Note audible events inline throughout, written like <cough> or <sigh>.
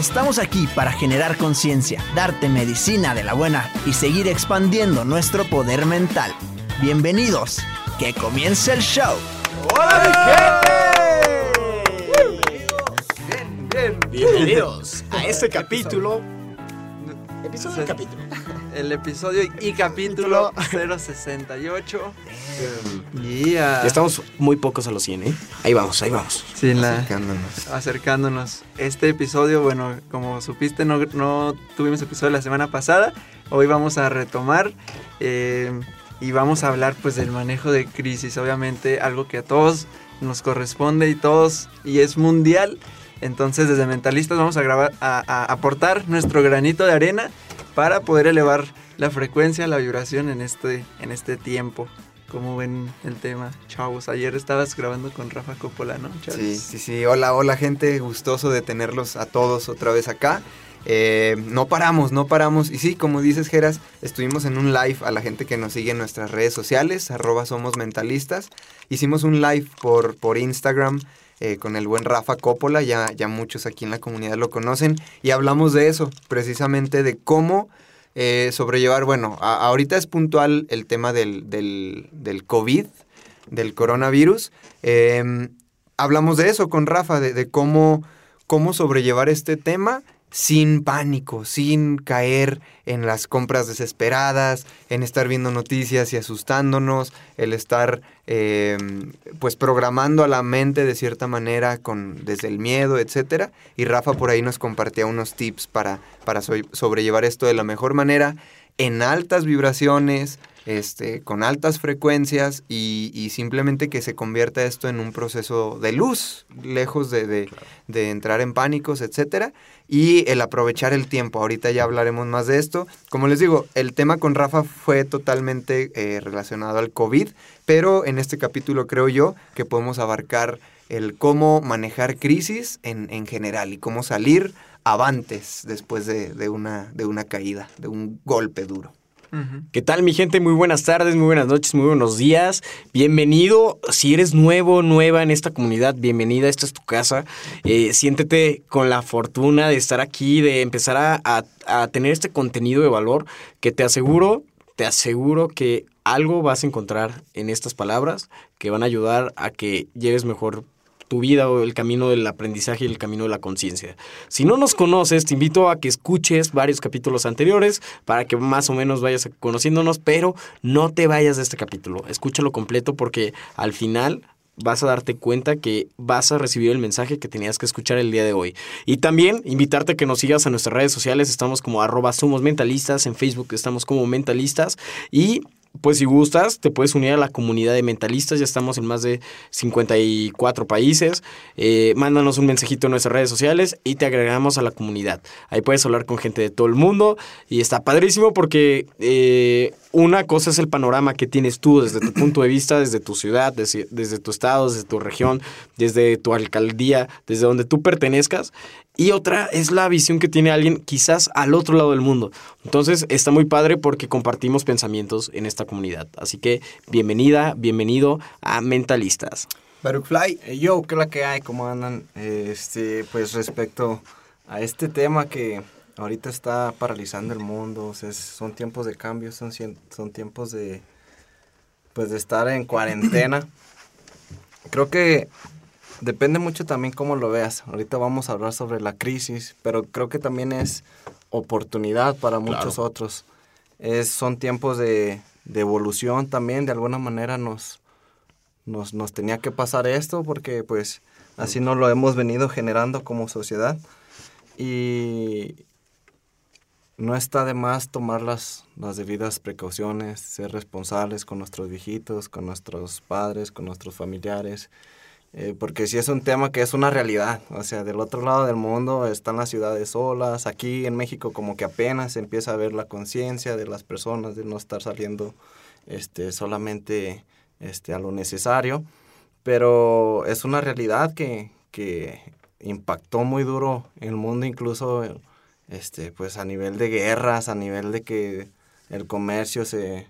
Estamos aquí para generar conciencia, darte medicina de la buena y seguir expandiendo nuestro poder mental. Bienvenidos, que comience el show. Bien, bien. Bienvenidos a este capítulo. Episodio de capítulo. <laughs> El episodio y capítulo 068. Yeah. Ya estamos muy pocos a los 100, ¿eh? Ahí vamos, ahí vamos. Sí, la- Acercándonos. acercándonos. Este episodio, bueno, como supiste, no, no tuvimos episodio la semana pasada. Hoy vamos a retomar eh, y vamos a hablar pues del manejo de crisis. Obviamente algo que a todos nos corresponde y todos, y es mundial. Entonces desde Mentalistas vamos a, grabar, a, aportar nuestro granito de arena para poder elevar la frecuencia, la vibración en este, en este tiempo. Como ven el tema, chavos. Ayer estabas grabando con Rafa Coppola, ¿no? Sí, Charles? sí, sí. Hola, hola, gente. Gustoso de tenerlos a todos otra vez acá. Eh, no paramos, no paramos. Y sí, como dices, Geras, estuvimos en un live a la gente que nos sigue en nuestras redes sociales, arroba somos mentalistas. Hicimos un live por, por Instagram eh, con el buen Rafa Coppola, ya, ya muchos aquí en la comunidad lo conocen, y hablamos de eso, precisamente de cómo eh, sobrellevar, bueno, ahorita es puntual el tema del, del, COVID, del coronavirus. Eh, hablamos de eso con Rafa, de, de cómo, cómo sobrellevar este tema sin pánico, sin caer en las compras desesperadas, en estar viendo noticias y asustándonos, el estar eh, pues programando a la mente de cierta manera con, desde el miedo, etcétera. Y Rafa por ahí nos compartía unos tips para, para so- sobrellevar esto de la mejor manera en altas vibraciones, este, con altas frecuencias y, y simplemente que se convierta esto en un proceso de luz, lejos de, de- de entrar en pánicos, etcétera, y el aprovechar el tiempo. Ahorita ya hablaremos más de esto. Como les digo, el tema con Rafa fue totalmente eh, relacionado al COVID, pero en este capítulo creo yo que podemos abarcar el cómo manejar crisis en, en general y cómo salir avantes después de, de una, de una caída, de un golpe duro. ¿Qué tal, mi gente? Muy buenas tardes, muy buenas noches, muy buenos días. Bienvenido. Si eres nuevo, nueva en esta comunidad, bienvenida. Esta es tu casa. Eh, siéntete con la fortuna de estar aquí, de empezar a, a- a tener este contenido de valor que te aseguro, te aseguro que algo vas a encontrar en estas palabras que van a ayudar a que lleves mejor tu vida o el camino del aprendizaje y el camino de la conciencia. Si no nos conoces, te invito a que escuches varios capítulos anteriores para que más o menos vayas conociéndonos, pero no te vayas de este capítulo. Escúchalo completo porque al final vas a darte cuenta que vas a recibir el mensaje que tenías que escuchar el día de hoy. Y también invitarte a que nos sigas a nuestras redes sociales. Estamos como arroba somos mentalistas. En Facebook estamos como mentalistas. Y pues si gustas, te puedes unir a la comunidad de mentalistas. Ya estamos en más de 54 países. Eh, mándanos un mensajito en nuestras redes sociales y te agregamos a la comunidad. Ahí puedes hablar con gente de todo el mundo y está padrísimo porque eh, una cosa es el panorama que tienes tú desde tu punto de vista, desde tu ciudad, desde, desde, tu estado, desde tu región, desde tu alcaldía, desde donde tú pertenezcas. Y otra es la visión que tiene alguien quizás al otro lado del mundo. Entonces está muy padre porque compartimos pensamientos en esta comunidad. Así que bienvenida, bienvenido a Mentalistas. Baruch Fly. Eh, yo, ¿qué la que hay? ¿Cómo andan? Este, pues respecto a este tema que ahorita está paralizando el mundo, son tiempos de cambio, son, son tiempos de, pues de estar en cuarentena. Creo que depende mucho también cómo lo veas. Ahorita vamos a hablar sobre la crisis, pero creo que también es oportunidad para muchos otros. Es, son tiempos de, de, evolución también, de alguna manera nos, nos, nos tenía que pasar esto porque pues así no lo hemos venido generando como sociedad. Y no está de más tomar las, las debidas precauciones, ser responsables con nuestros viejitos, con nuestros padres, con nuestros familiares. Eh, porque si es un tema que es una realidad, o sea, del otro lado del mundo están las ciudades solas, aquí en México como que apenas empieza a ver la conciencia de las personas de no estar saliendo este, solamente este, a lo necesario, pero es una realidad que, que impactó muy duro el mundo, incluso este, pues a nivel de guerras, a nivel de que el comercio se,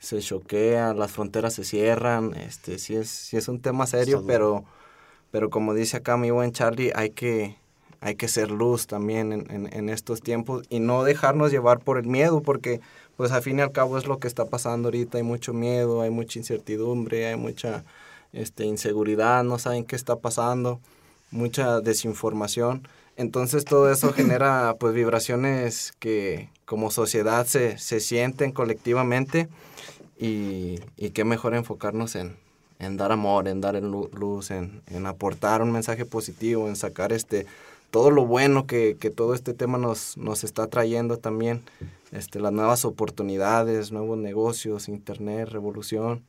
se choquea, las fronteras se cierran, este, sí es, sí es un tema serio, pero, pero como dice acá mi buen Charlie, hay que, hay que ser luz también en, en, en, estos tiempos y no dejarnos llevar por el miedo, porque pues al fin y al cabo es lo que está pasando ahorita, hay mucho miedo, hay mucha incertidumbre, hay mucha este, inseguridad, no saben qué está pasando, mucha desinformación. Entonces todo eso <laughs> genera pues vibraciones que como sociedad se, se sienten colectivamente y, y, qué mejor enfocarnos en, en dar amor, en dar luz, en, en, aportar un mensaje positivo, en sacar este todo lo bueno que, que todo este tema nos, nos está trayendo también, este, las nuevas oportunidades, nuevos negocios, internet, revolución,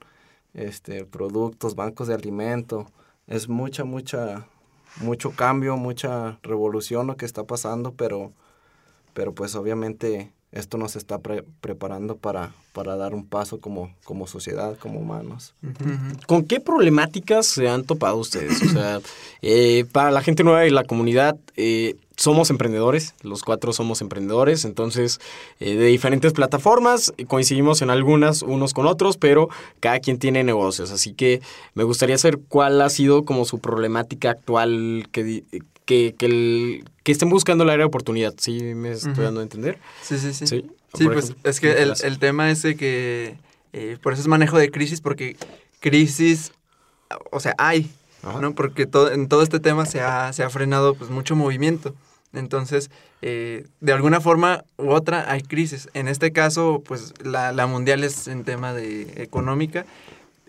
este, productos, bancos de alimento, es mucha, mucha, mucho cambio, mucha revolución lo que está pasando, pero, pero pues obviamente esto nos está preparando para, para dar un paso como, como sociedad, como humanos. ¿Con qué problemáticas se han topado ustedes? O sea, eh, para la gente nueva y la comunidad, eh, somos emprendedores, los cuatro somos emprendedores, entonces eh, de diferentes plataformas, coincidimos en algunas unos con otros, pero cada quien tiene negocios, así que me gustaría saber cuál ha sido como su problemática actual que, que, que, que estén buscando el área de oportunidad, ¿sí me estoy dando a entender? Sí, sí, sí. Sí, pues es que el, el, tema es que, eh, por eso es manejo de crisis, porque crisis, o sea, hay, ¿no? Porque todo, en todo este tema se ha, se ha frenado pues mucho movimiento. Entonces, eh, de alguna forma u otra hay crisis. En este caso, pues la, la mundial es en tema de económica,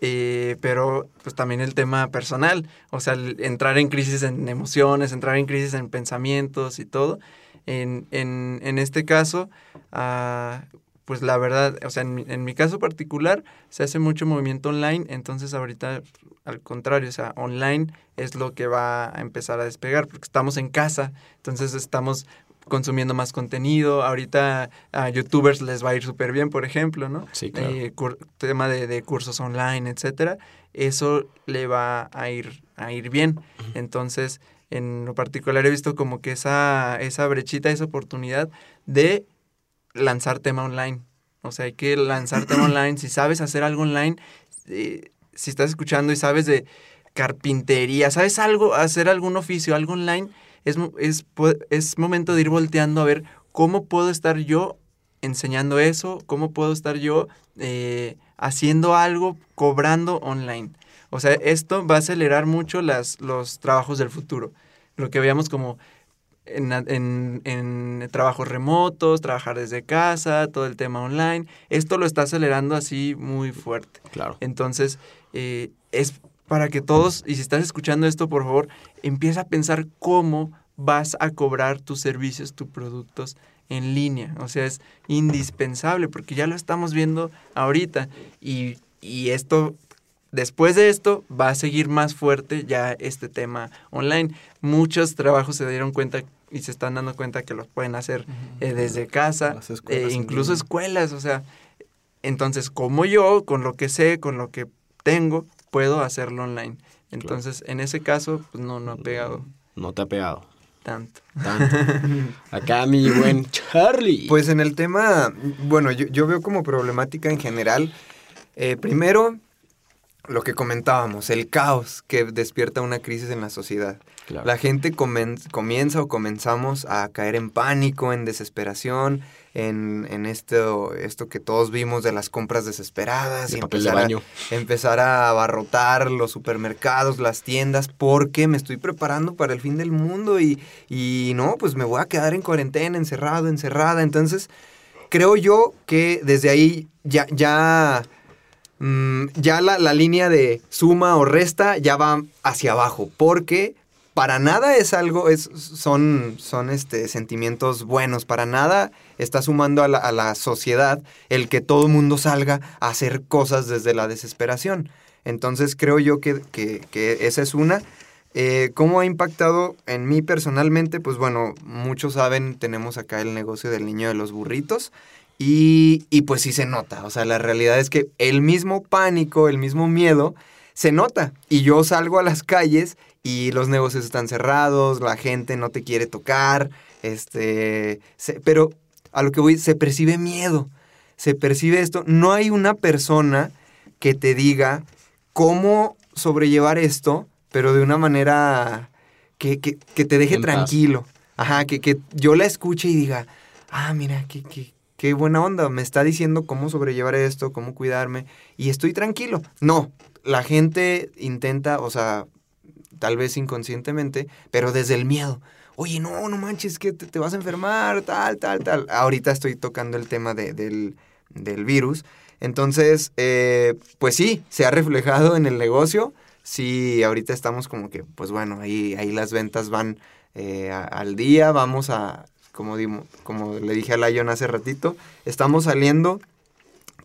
eh, pero pues también el tema personal, o sea, entrar en crisis en emociones, entrar en crisis en pensamientos y todo. En, en, en este caso, uh, pues la verdad, o sea, en en mi caso particular se hace mucho movimiento online, entonces ahorita al contrario, o sea, online es lo que va a empezar a despegar, porque estamos en casa, entonces estamos consumiendo más contenido. Ahorita a youtubers les va a ir súper bien, por ejemplo, ¿no? Sí, claro. Eh, tema de, de, cursos online, etcétera. Eso le va a ir, a ir bien. Entonces, en lo particular he visto como que esa, esa brechita, esa oportunidad de lanzar tema online. O sea, hay que lanzar tema <clears throat> online. Si sabes hacer algo online, eh, si estás escuchando y sabes de carpintería, sabes algo, hacer algún oficio, algo online, es, es, es momento de ir volteando a ver cómo puedo estar yo enseñando eso, cómo puedo estar yo eh, haciendo algo, cobrando online. O sea, esto va a acelerar mucho las, los trabajos del futuro. Lo que veíamos como en, en, en, trabajos remotos, trabajar desde casa, todo el tema online. Esto lo está acelerando así muy fuerte. Claro. Entonces, eh, es para que todos, y si estás escuchando esto, por favor, empieza a pensar cómo vas a cobrar tus servicios, tus productos en línea. O sea, es indispensable porque ya lo estamos viendo ahorita y, y esto después de esto va a seguir más fuerte ya este tema online. Muchos trabajos se dieron cuenta y se están dando cuenta que los pueden hacer eh, desde casa, eh, incluso escuelas, o sea, Entonces, como yo, con lo que sé, con lo que tengo, puedo hacerlo online. Entonces, en ese caso, pues no, no ha pegado No te ha pegado. tanto. Tanto. <laughs> Acá mi buen Charlie. Pues en el tema, bueno, yo, yo veo como problemática en general, eh, primero, lo que comentábamos, el caos que despierta una crisis en la sociedad. Claro. La gente comen- comienza o comenzamos a caer en pánico, en desesperación, en, en esto, esto que todos vimos de las compras desesperadas De y papel de empezar a- baño. empezar a abarrotar los supermercados, las tiendas, porque me estoy preparando para el fin del mundo y, y no, pues me voy a quedar en cuarentena, encerrado, encerrada. Entonces, creo yo que desde ahí ya, ya, mm, ya la, la línea de suma o resta ya va hacia abajo, porque para nada es algo, es, son, son este, sentimientos buenos, para nada está sumando a la, a la sociedad el que todo mundo salga a hacer cosas desde la desesperación. Entonces creo yo que, que- que esa es una. Eh, ¿Cómo ha impactado en mí personalmente? Pues bueno, muchos saben, tenemos acá el negocio del niño de los burritos y, y pues sí se nota. O sea, la realidad es que el mismo pánico, el mismo miedo, se nota. Y yo salgo a las calles y los negocios están cerrados, la gente no te quiere tocar, este, se- pero a lo que voy, se percibe miedo, se percibe esto. No hay una persona que te diga cómo sobrellevar esto, pero de una manera que, que- que te deje tranquilo. Ajá, que, que yo la escuche y diga, ah, mira, qué, qué, qué buena onda, me está diciendo cómo sobrellevar esto, cómo cuidarme, y estoy tranquilo. No, la gente intenta, o sea, tal vez inconscientemente, pero desde el miedo. Oye, no, no manches, que te, vas a enfermar, tal, tal, tal. Ahorita estoy tocando el tema de- del, del virus. Entonces, eh, pues sí, se ha reflejado en el negocio. Sí, ahorita estamos como que, pues bueno, ahí, ahí las ventas van eh, al día. Vamos a, como, como le dije a Lion hace ratito, estamos saliendo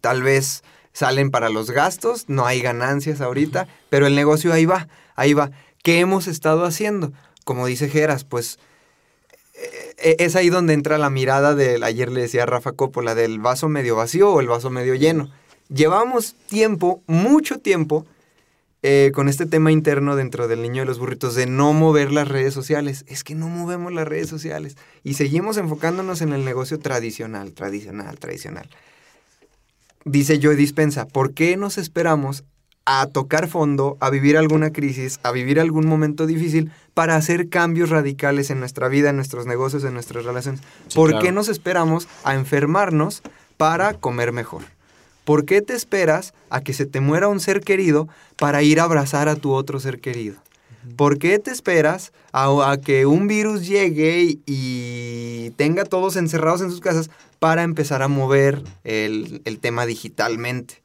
tal vez salen para los gastos, no hay ganancias ahorita, pero el negocio ahí va, ahí va. ¿Qué hemos estado haciendo? Como dice Geras, pues eh, es ahí donde entra la mirada del, ayer le decía a Rafa Coppola, del vaso medio vacío o el vaso medio lleno. Llevamos tiempo, mucho tiempo, eh, con este tema interno dentro del niño de los burritos de no mover las redes sociales. Es que no movemos las redes sociales y seguimos enfocándonos en el negocio tradicional, tradicional, tradicional. Dice Joy Dispensa, ¿por qué nos esperamos a tocar fondo, a vivir alguna crisis, a vivir algún momento difícil para hacer cambios radicales en nuestra vida, en nuestros negocios, en nuestras relaciones? Sí, ¿Por claro. qué nos esperamos a enfermarnos para comer mejor? ¿Por qué te esperas a que se te muera un ser querido para ir a abrazar a tu otro ser querido? ¿Por qué te esperas a, a que un virus llegue y, tenga todos encerrados en sus casas para empezar a mover el, el tema digitalmente?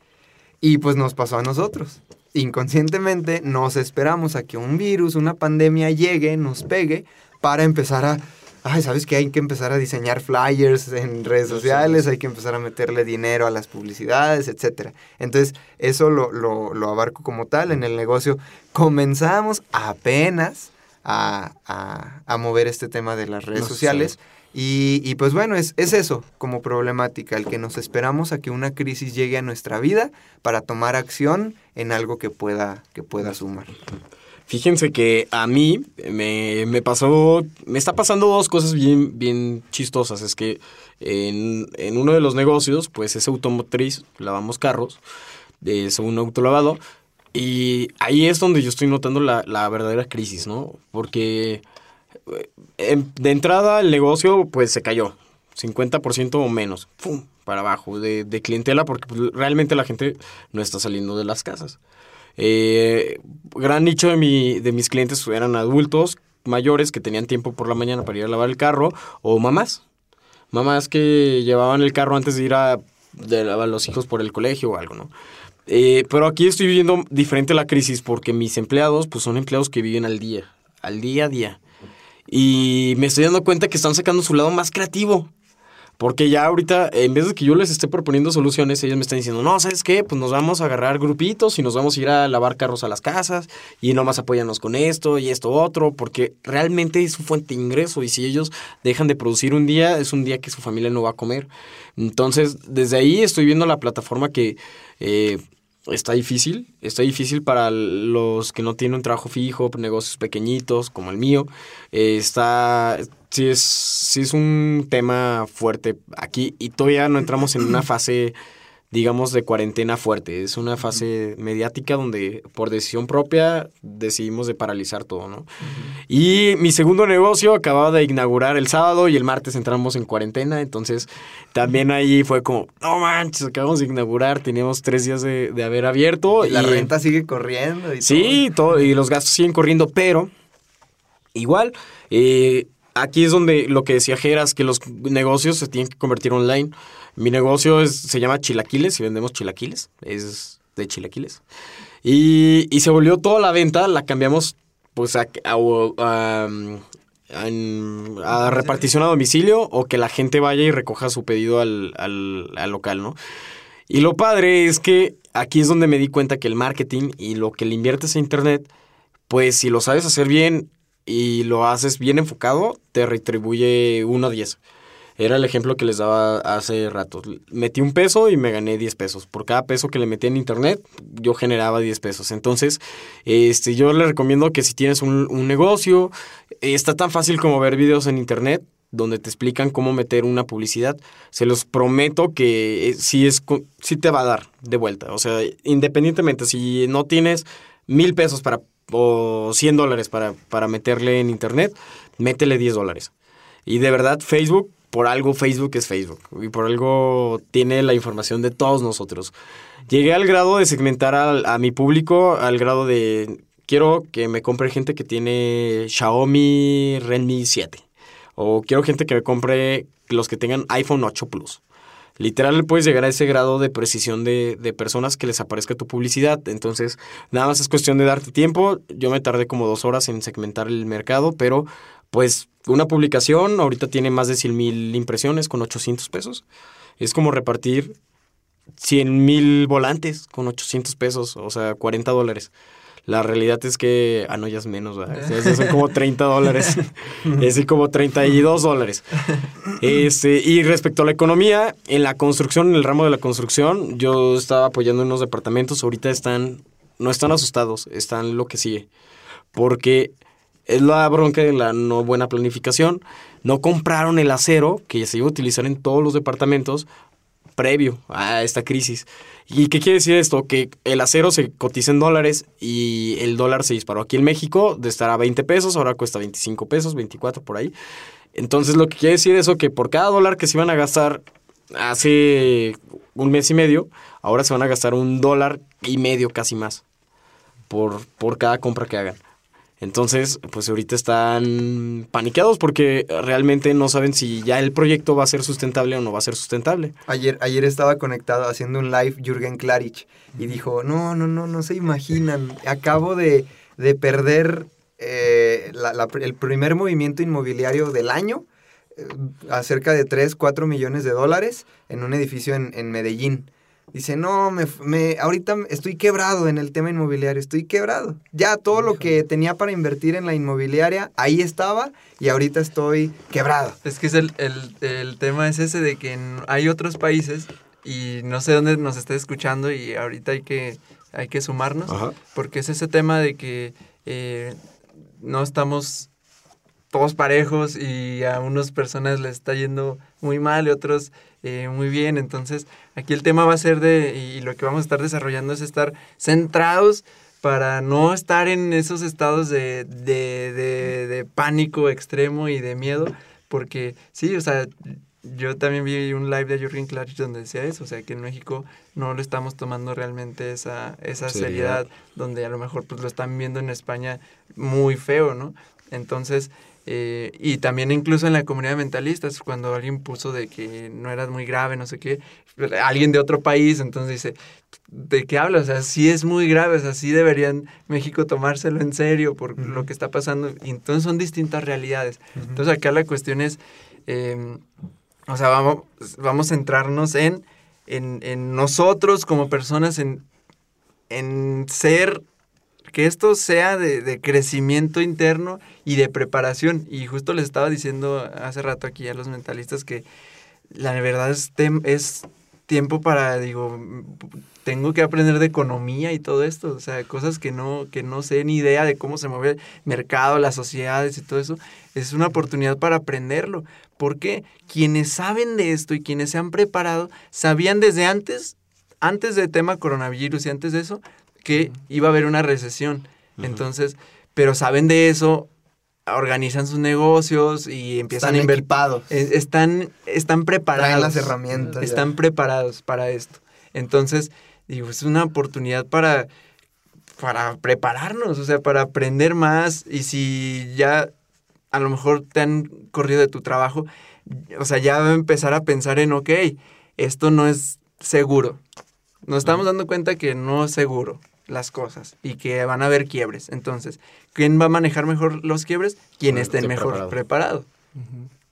Y pues nos pasó a nosotros. Inconscientemente nos esperamos a que un virus, una pandemia llegue, nos pegue, para empezar a... Ay, ¿sabes qué? Hay que empezar a diseñar flyers en redes sociales, hay que empezar a meterle dinero a las publicidades, etc. Entonces, eso lo, lo- lo abarco como tal. En el negocio comenzamos apenas a, a- a mover este tema de las redes No, sociales. Y, y pues bueno, es, es eso como problemática, el que nos esperamos a que una crisis llegue a nuestra vida para tomar acción en algo que pueda, que pueda sumar. Fíjense que a mí me, me pasó, me está pasando dos cosas bien, bien chistosas. Es que en, en uno de los negocios, pues es automotriz, lavamos carros, es un autolavado. Y ahí es donde yo estoy notando la, la verdadera crisis, ¿no? Porque eh, em- de entrada el negocio pues se cayó, 50% o menos, ¡pum! para abajo de, de clientela porque pues, realmente la gente no está saliendo de las casas. Eh, gran nicho de, mi, de mis clientes eran adultos mayores que tenían tiempo por la mañana para ir a lavar el carro o mamás. Mamás que llevaban el carro antes de ir a de lavar a los hijos por el colegio o algo, ¿no? Eh, pero aquí estoy viviendo diferente la crisis porque mis empleados pues son empleados que viven al día, al día a día. Y me estoy dando cuenta que están sacando su lado más creativo. Porque ya ahorita, en vez de que yo les esté proponiendo soluciones, ellos me están diciendo, no, ¿sabes qué? Pues nos vamos a agarrar grupitos y nos vamos a ir a lavar carros a las casas y nomás apóyanos con esto y esto otro, porque realmente es su fuente de ingreso y si ellos dejan de producir un día, es un día que su familia no va a comer. Entonces, desde ahí estoy viendo la plataforma que... Eh, está difícil, está difícil para los que no tienen un trabajo fijo, negocios pequeñitos como el mío. Eh, está, sí es, sí es un tema fuerte aquí y todavía no entramos en una fase digamos, de cuarentena fuerte. Es una fase mediática donde por decisión propia decidimos de paralizar todo, ¿no? Y mi segundo negocio acababa de inaugurar el sábado y el martes entramos en cuarentena, entonces también ahí fue como, no manches, acabamos de inaugurar, teníamos tres días de, haber abierto. Y la renta sigue corriendo. Y sí, todo. y los gastos siguen corriendo, pero igual... Eh, aquí es donde lo que decía Geras, que los negocios se tienen que convertir online. Mi negocio es, se llama Chilaquiles y vendemos chilaquiles. Es de chilaquiles. Y, y se volvió toda la venta, la cambiamos pues a, a, a, repartición a domicilio o que la gente vaya y recoja su pedido al, al, al local, ¿no? Y lo padre es que aquí es donde me di cuenta que el marketing y lo que le inviertes a internet, pues si lo sabes hacer bien y lo haces bien enfocado, te retribuye 1 a 10. Era el ejemplo que les daba hace rato. Metí un peso y me gané 10 pesos. Por cada peso que le metí en internet, yo generaba 10 pesos. Entonces, este, yo les recomiendo que si tienes un, negocio, está tan fácil como ver videos en internet donde te explican cómo meter una publicidad. Se los prometo que eh, sí, es, sí te va a dar de vuelta. O sea, independientemente, si no tienes mil pesos para, o 100 dólares para, para meterle en internet, métele 10 dólares. Y de verdad, Facebook por algo Facebook es Facebook y por algo tiene la información de todos nosotros. Llegué al grado de segmentar a, mi público, al grado de quiero que me compre gente que tiene Xiaomi Redmi 7 o quiero gente que me compre los que tengan iPhone 8 Plus. Literal puedes llegar a ese grado de precisión de, de, personas que les aparezca tu publicidad. Entonces, nada más es cuestión de darte tiempo. Yo me tardé como dos horas en segmentar el mercado, pero pues una publicación ahorita tiene más de 100 mil impresiones con 800 pesos. Es como repartir 100 mil volantes con 800 pesos, o sea, 40 dólares. La realidad es que, ah, no, ya es menos, son como 30 dólares. <laughs> es como 32 dólares. Este, y respecto a la economía, en la construcción, en el ramo de la construcción, yo estaba apoyando unos departamentos, ahorita están, no están asustados, están lo que sigue. Porque es la bronca de la no buena planificación. No compraron el acero que se iba a utilizar en todos los departamentos previo a esta crisis. ¿Y qué quiere decir esto? Que el acero se cotiza en dólares y el dólar se disparó aquí en México de estar a 20 pesos, ahora cuesta 25 pesos, 24 por ahí. Entonces lo que quiere decir eso que por cada dólar que se iban a gastar hace un mes y medio, ahora se van a gastar un dólar y medio casi más por, por cada compra que hagan. Entonces, pues ahorita están paniqueados porque realmente no saben si ya el proyecto va a ser sustentable o no va a ser sustentable. Ayer, ayer estaba conectado haciendo un live Jürgen Klarich y dijo, no, no, no, no se imaginan, acabo de, perder eh, el primer movimiento inmobiliario del año, eh, a cerca de 3, 4 millones de dólares en un edificio en, en Medellín. Dice, no, me, me, ahorita estoy quebrado en el tema inmobiliario, estoy quebrado. Ya todo lo que tenía para invertir en la inmobiliaria, ahí estaba y ahorita estoy quebrado. Es que es el, el, tema es ese de que hay otros países y no sé dónde nos esté escuchando y ahorita hay que, hay que sumarnos, porque es ese tema de que eh, no estamos todos parejos y a unas personas les está yendo muy mal y otros eh, muy bien. Entonces, aquí el tema va a ser de, y lo que vamos a estar desarrollando es estar centrados para no estar en esos estados de, de, de, pánico extremo y de miedo, porque sí, o sea, yo también vi un live de Jürgen Klarich donde decía eso, o sea, que en México no lo estamos tomando realmente esa, esa seriedad, donde a lo mejor pues lo están viendo en España muy feo, ¿no? Entonces, eh, y también incluso en la comunidad de mentalistas, cuando alguien puso de que no era muy grave, no sé qué, alguien de otro país, entonces dice, ¿de qué hablas? O sea, sí es muy grave, o sea, sí deberían México tomárselo en serio por lo que está pasando. Y entonces son distintas realidades. Entonces acá la cuestión es, em, o sea, vamos, vamos a centrarnos en, en, en nosotros como personas, en, en ser, que esto sea de, de crecimiento interno y de preparación. Y justo les estaba diciendo hace rato aquí a los mentalistas que la verdad es, es tiempo para, digo, tengo que aprender de economía y todo esto, o sea, cosas que no, que no sé ni idea de cómo se mueve el mercado, las sociedades y todo eso, es una oportunidad para aprenderlo, porque quienes saben de esto y quienes se han preparado, sabían desde antes, antes del tema coronavirus y antes de eso, que iba a haber una recesión, entonces, pero saben de eso, organizan sus negocios y empiezan Están a invertir. equipados. Están, están preparados. Traen las herramientas. ya. Están preparados para esto. Entonces, digo, es una oportunidad para, para prepararnos, o sea, para aprender más. Y si ya a lo mejor te han corrido de tu trabajo, o sea, ya empezar a pensar en, ok, esto no es seguro. Nos estamos dando cuenta que no es seguro las cosas y que van a haber quiebres. Entonces, ¿quién va a manejar mejor los quiebres? Quien esté mejor preparado. preparado.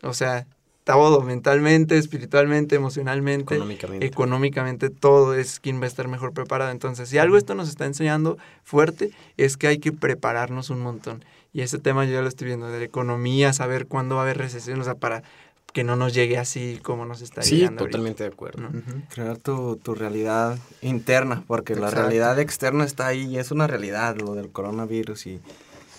O sea, todo, mentalmente, espiritualmente, emocionalmente, Económicamente. económicamente, todo es quien va a estar mejor preparado. Entonces, si algo esto nos está enseñando fuerte, es que hay que prepararnos un montón. Y ese tema yo ya lo estoy viendo, de la economía, saber cuándo va a haber recesión, o sea, para que no nos llegue así como nos está Sí, llegando ahorita, totalmente de acuerdo. Crear tu, tu realidad interna, porque la realidad externa está ahí y es una realidad, lo del coronavirus y,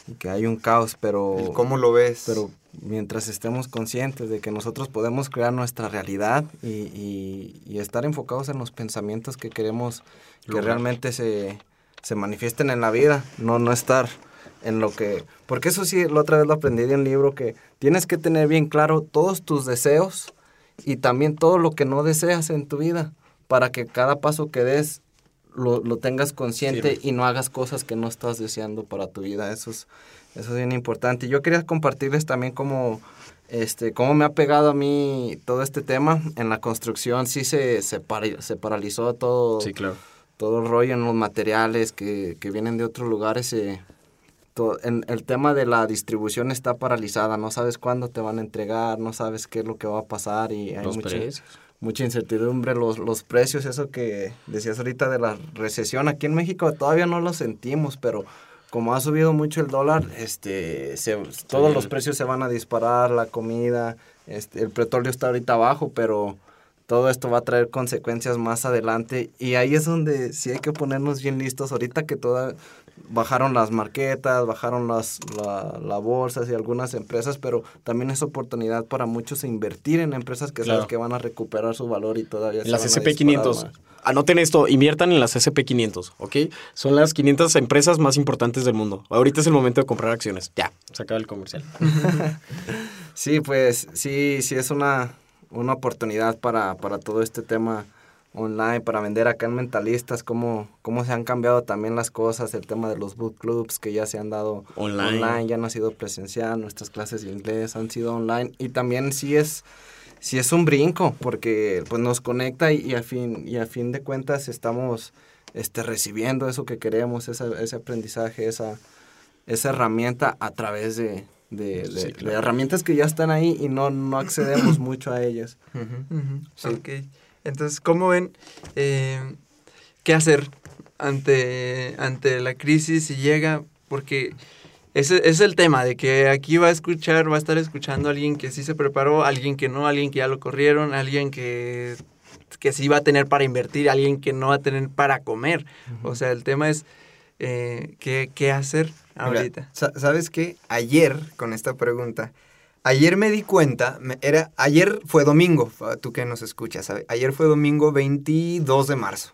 y que hay un caos, pero, El ¿Cómo lo ves? pero mientras estemos conscientes de que nosotros podemos crear nuestra realidad y, y- y estar enfocados en los pensamientos que queremos que Lograr. realmente se, se manifiesten en la vida, no, no estar en lo que... Porque eso sí, la otra vez lo aprendí de un libro que tienes que tener bien claro todos tus deseos y también todo lo que no deseas en tu vida para que cada paso que des lo, lo tengas consciente y no hagas cosas que no estás deseando para tu vida. Eso es, eso es bien importante. Yo quería compartirles también cómo, este, cómo me ha pegado a mí todo este tema. En la construcción sí se, se, para- se paralizó todo, Sí, claro. todo el rollo en los materiales que, que vienen de otros lugares. eh, en, el tema de la distribución está paralizada. No sabes cuándo te van a entregar, no sabes qué es lo que va a pasar y hay mucha, mucha incertidumbre. Los, los precios, eso que decías ahorita de la recesión, aquí en México todavía no lo sentimos, pero como ha subido mucho el dólar, este, se- todos los precios se van a disparar, la comida, este, el petróleo está ahorita abajo, pero todo esto va a traer consecuencias más adelante y ahí es donde sí hay que ponernos bien listos ahorita que toda bajaron las marquetas, bajaron las la, la bolsas y algunas empresas, pero también es oportunidad para muchos invertir en empresas que Claro. sabes que van a recuperar su valor y todavía Las van a SP500. disparar más. Anoten esto, inviertan en las SP500, ¿ok? Son las 500 empresas más importantes del mundo. Ahorita es el momento de comprar acciones. Ya, se acaba el comercial. <laughs> Sí, pues sí, sí es una, una oportunidad para, para todo este tema online, para vender acá en Mentalistas, cómo, cómo se han cambiado también las cosas, el tema de los book clubs que ya se han dado Online. ya no ha sido presencial, nuestras clases de inglés han sido online y también sí es, sí es un brinco porque pues nos conecta y, y a fin, y a fin de cuentas estamos este, recibiendo eso que queremos, esa- ese aprendizaje, esa, esa herramienta a través de, de, de- Sí, herramientas que ya están ahí y no, no accedemos mucho a ellas. Ujú. Ujú, Ok. Entonces, ¿cómo ven eh, qué hacer ante, ante la crisis si llega? Porque ese es el tema, de que aquí va a escuchar, va a estar escuchando a alguien que sí se preparó, alguien que no, alguien que ya lo corrieron, alguien que, que sí va a tener para invertir, alguien que no va a tener para comer. O sea, el tema es eh, ¿qué, qué hacer ahorita. sa- ¿Sabes qué? Ayer, con esta pregunta, ayer me di cuenta, era, ayer fue domingo, tú que nos escuchas, ayer fue domingo 22 de marzo.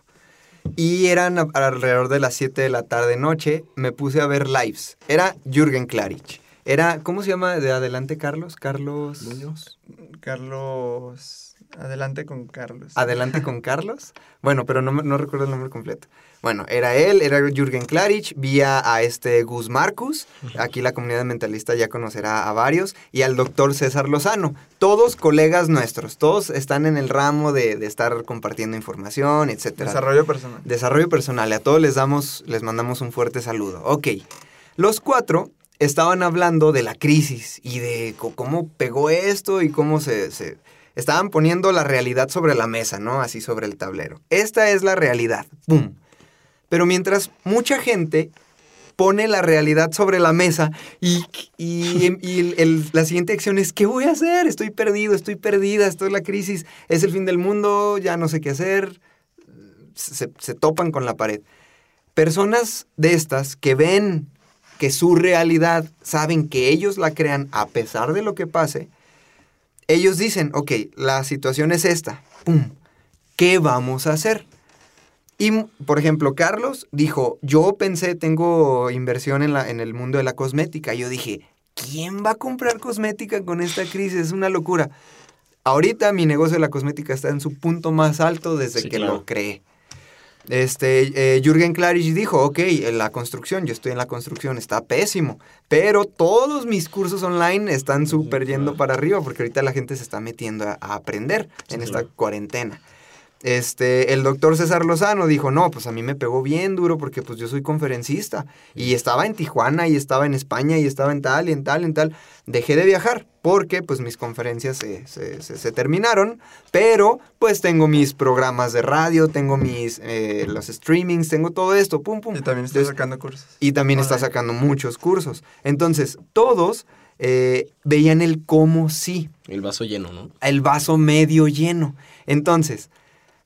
Y eran a- alrededor de las 7 de la tarde noche, me puse a ver lives. Era Jürgen Klarich. Era, ¿cómo se llama de adelante Carlos? Carlos Muñoz. Carlos, adelante con Carlos. Adelante con Carlos. Bueno, pero no, no recuerdo el nombre completo. Bueno, era él, era Jürgen Klarich, vía a este Gus Marcus, aquí la comunidad mentalista ya conocerá a varios, y al doctor César Lozano. Todos colegas nuestros, todos están en el ramo de, de estar compartiendo información, etcétera. Desarrollo personal. Desarrollo personal, y a todos les damos, les mandamos un fuerte saludo. Ok, los cuatro estaban hablando de la crisis y de cómo pegó esto y cómo se, se- estaban poniendo la realidad sobre la mesa, ¿no? Así sobre el tablero. Esta es la realidad. ¡Pum! Pero mientras mucha gente pone la realidad sobre la mesa y, y- y la siguiente acción es, ¿qué voy a hacer? Estoy perdido, estoy perdida, esto es la crisis, es el fin del mundo, ya no sé qué hacer. Se, se topan con la pared. Personas de estas que ven que su realidad, saben que ellos la crean a pesar de lo que pase, ellos dicen, ok, la situación es esta, ¡pum! ¿Qué vamos a hacer? Y, por ejemplo, Carlos dijo, yo pensé, tengo inversión en, la, en el mundo de la cosmética. Yo dije, ¿quién va a comprar cosmética con esta crisis? Es una locura. Ahorita mi negocio de la cosmética está en su punto más alto desde Sí, que claro. lo creé. Este, eh, Jürgen Klarich dijo, ok, en la construcción, yo estoy en la construcción, está pésimo, pero todos mis cursos online están súper yendo para arriba porque ahorita la gente se está metiendo a, a aprender en esta cuarentena. Este, el doctor César Lozano dijo, no, pues a mí me pegó bien duro porque pues yo soy conferencista y estaba en Tijuana y estaba en España y estaba en tal y en tal y en tal. Dejé de viajar porque pues mis conferencias se, se- se- se terminaron, pero pues tengo mis programas de radio, tengo mis, eh, los streamings, tengo todo esto, pum, pum. Y también está Entonces, sacando cursos. y también está sacando muchos cursos. Entonces, todos eh, veían el cómo sí El vaso lleno, ¿no? el vaso medio lleno. Entonces,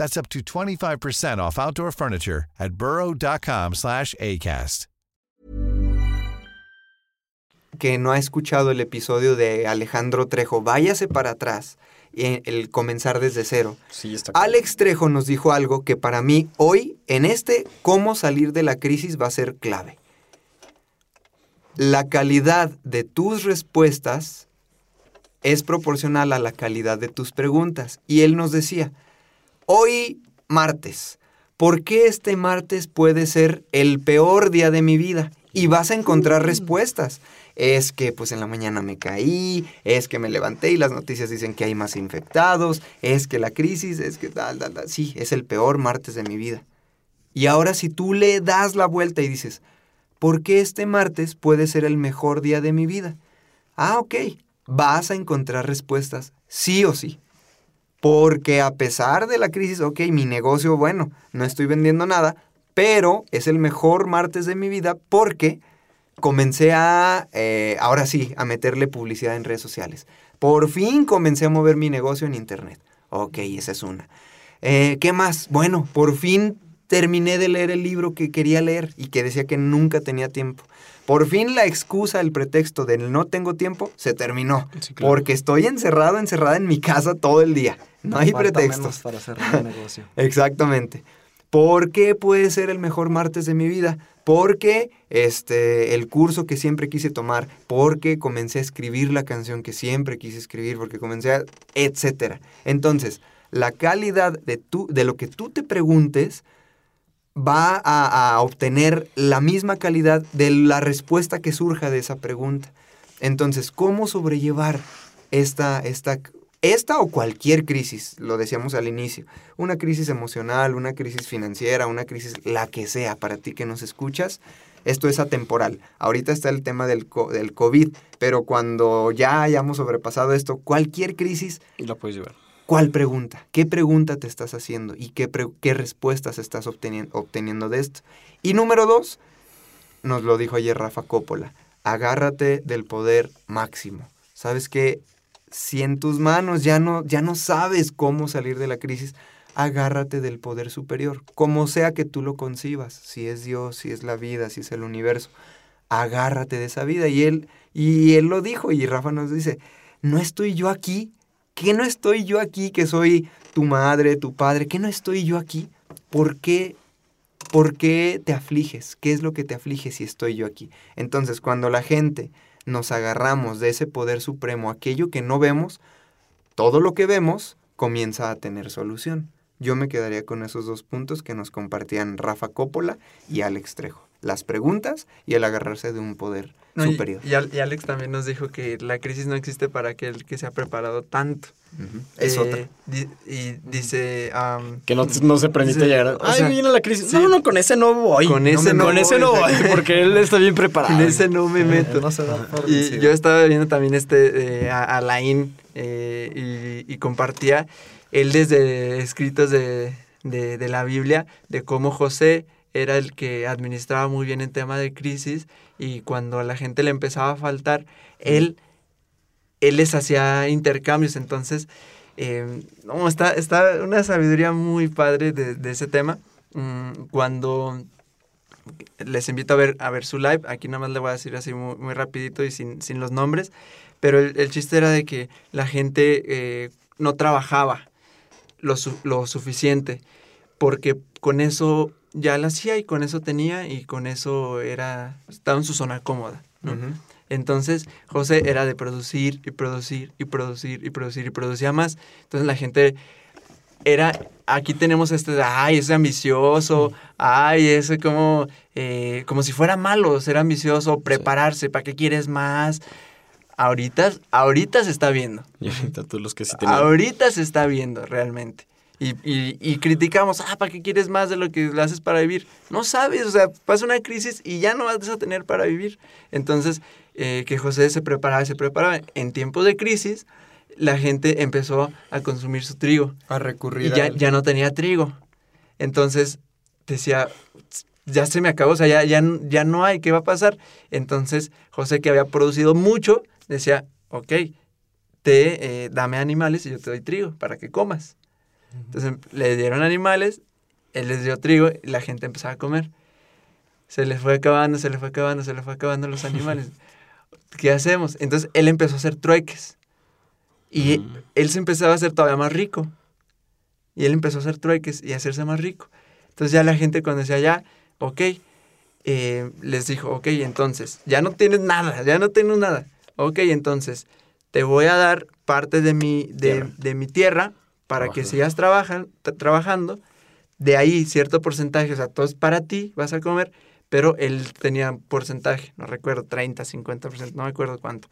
That's up to 25% off outdoor furniture at burrow.com slash ACAST. que no ha escuchado el episodio de Alejandro Trejo, váyase para atrás, el comenzar desde cero. Sí, está Alex Trejo nos dijo algo que para mí hoy, en este cómo salir de la crisis, va a ser clave. La calidad de tus respuestas es proporcional a la calidad de tus preguntas. Y él nos decía, hoy martes, ¿por qué este martes puede ser el peor día de mi vida? Y vas a encontrar respuestas. Es que pues en la mañana me caí, es que me levanté y las noticias dicen que hay más infectados, es que la crisis, es que tal, tal, tal. Sí, es el peor martes de mi vida. Y ahora si tú le das la vuelta y dices, ¿por qué este martes puede ser el mejor día de mi vida? Ah, ok, vas a encontrar respuestas sí o sí. Porque a pesar de la crisis, ok, mi negocio, bueno, no estoy vendiendo nada, pero es el mejor martes de mi vida porque comencé a, eh, ahora sí, a meterle publicidad en redes sociales. Por fin comencé a mover mi negocio en Internet. Ok, esa es una. Eh, ¿Qué más? Bueno, por fin terminé de leer el libro que quería leer y que decía que nunca tenía tiempo. Por fin la excusa, el pretexto del no tengo tiempo se terminó. Sí, claro. Porque estoy encerrado, encerrada en mi casa todo el día. No hay Falta pretextos. para cerrar <laughs> el negocio. Exactamente. ¿Por qué puede ser el mejor martes de mi vida? Porque este, el curso que siempre quise tomar, porque comencé a escribir la canción que siempre quise escribir, porque comencé a... etcétera. Entonces, la calidad de, tú, de lo que tú te preguntes va a, a obtener la misma calidad de la respuesta que surja de esa pregunta. Entonces, ¿cómo sobrellevar esta, esta, esta o cualquier crisis? Lo decíamos al inicio. Una crisis emocional, una crisis financiera, una crisis, la que sea, para ti que nos escuchas. Esto es atemporal. Ahorita está el tema del, del COVID, pero cuando ya hayamos sobrepasado esto, cualquier crisis, Y la puedes llevar. ¿Cuál pregunta? ¿Qué pregunta te estás haciendo? ¿Y qué, qué respuestas estás obteniendo, obteniendo de esto? Y número dos, nos lo dijo ayer Rafa Coppola, agárrate del poder máximo. ¿Sabes qué? Si en tus manos ya no, ya no sabes cómo salir de la crisis, agárrate del poder superior, como sea que tú lo concibas, si es Dios, si es la vida, si es el universo, agárrate de esa vida. Y él, y él lo dijo, y Rafa nos dice, no estoy yo aquí, ¿qué no estoy yo aquí que soy tu madre, tu padre? ¿Qué no estoy yo aquí? ¿Por qué, ¿Por qué te afliges? ¿Qué es lo que te aflige si estoy yo aquí? Entonces, cuando la gente nos agarramos de ese poder supremo, aquello que no vemos, todo lo que vemos comienza a tener solución. Yo me quedaría con esos dos puntos que nos compartían Rafa Coppola y Alex Trejo. Las preguntas y el agarrarse de un poder No, y- superior. Y, y Alex también nos dijo que la crisis no existe para aquel que se ha preparado tanto. Ujú. Es Eh, otra. di- y dice... am, Que no, no se permite Sí, llegar. a- Ay, sea, viene la crisis. sí. No, no, con ese no voy. Con No ese me- no Con ese voy, no voy, <laughs> porque él está bien preparado. en ese no me meto. No se da por Y vencido. yo estaba viendo también este eh, a a Alain eh, y, y compartía él desde escritos de, de- de la Biblia de cómo José era el que administraba muy bien el tema de crisis y cuando a la gente le empezaba a faltar, él, él les hacía intercambios. Entonces, eh, no, está, está una sabiduría muy padre de, de ese tema. Mm, cuando les invito a ver, a ver su live. Aquí nada más le voy a decir así muy, muy rapidito y sin, sin los nombres. Pero el, el chiste era de que la gente eh, no trabajaba lo, su- lo suficiente. Porque con eso ya la hacía y con eso tenía y con eso era, estaba en su zona cómoda. Entonces, José era de producir y producir y producir y producir y producía más. Entonces la gente era, aquí tenemos este, de, ay, ese ambicioso, ay, ese como, eh, como si fuera malo ser ambicioso, prepararse, ¿para qué quieres más? Ahorita, ahorita se está viendo. Y ahorita tú los que sí <laughs> tenían. Ahorita se está viendo realmente. Y, y- y criticamos, ah, ¿para qué quieres más de lo que haces para vivir? No sabes, o sea, pasa una crisis y ya no vas a tener para vivir. Entonces, eh, que José se preparaba, se preparaba. En tiempos de crisis, la gente empezó a consumir su trigo A y recurrir ya, al- ya no tenía trigo. Entonces, decía, ya se me acabó, o sea, ya, ya, ya no hay, ¿qué va a pasar? Entonces, José, que había producido mucho, decía, ok, te, eh, dame animales y yo te doy trigo para que comas. Entonces le dieron animales, él les dio trigo y la gente empezaba a comer. Se les fue acabando, se les fue acabando, se les fue acabando los animales. <laughs> ¿Qué hacemos? Entonces él empezó a hacer trueques. Y él se empezaba a hacer todavía más rico. Y él empezó a hacer trueques y a hacerse más rico. Entonces ya la gente cuando decía, ya, ok, eh, les dijo, ok, entonces, ya no tienes nada, ya no tienes nada. Ok, entonces, te voy a dar parte de mi, de, de mi tierra para que sigas trabajan, tra- trabajando. De ahí cierto porcentaje, o sea, todo es para ti, vas a comer, pero él tenía porcentaje, no recuerdo, 30, 50%, no me acuerdo cuánto.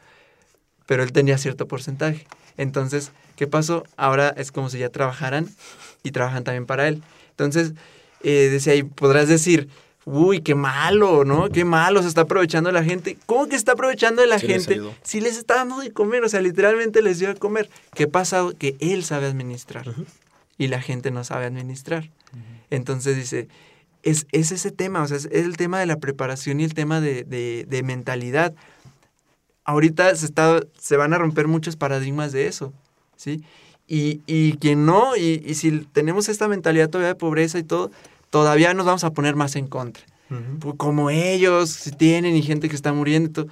Pero él tenía cierto porcentaje. Entonces, ¿qué pasó? Ahora es como si ya trabajaran y trabajan también para él. Entonces, eh, decía, y podrás decir, uy, qué malo, ¿no? Qué malo, se está aprovechando de la gente. ¿Cómo que se está aprovechando de la Sí gente? Si les está dando de comer, o sea, literalmente les dio de comer. ¿Qué pasa? Que él sabe administrar y la gente no sabe administrar. Entonces dice, es, es ese tema, o sea, es, es el tema de la preparación y el tema de, de- de mentalidad. Ahorita se, está, se van a romper muchos paradigmas de eso, ¿sí? Y, y quien no, y, y si tenemos esta mentalidad todavía de pobreza y todo, todavía nos vamos a poner más en contra. Pues como ellos, si tienen, y gente que está muriendo y todo.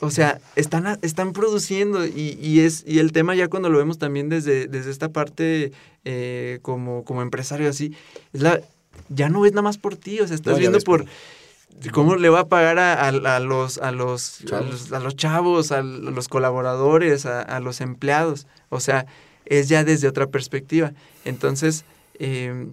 O sea, están, están produciendo y, y es, y el tema ya cuando lo vemos también desde, desde esta parte eh, como, como empresario así, es la, ya no ves nada más por ti, o sea, estás No, viendo por por- cómo le va a pagar a, a- a los, a, los, a, Chavos. los, a los chavos, a los colaboradores, a, a los empleados. O sea, es ya desde otra perspectiva. Entonces, eh,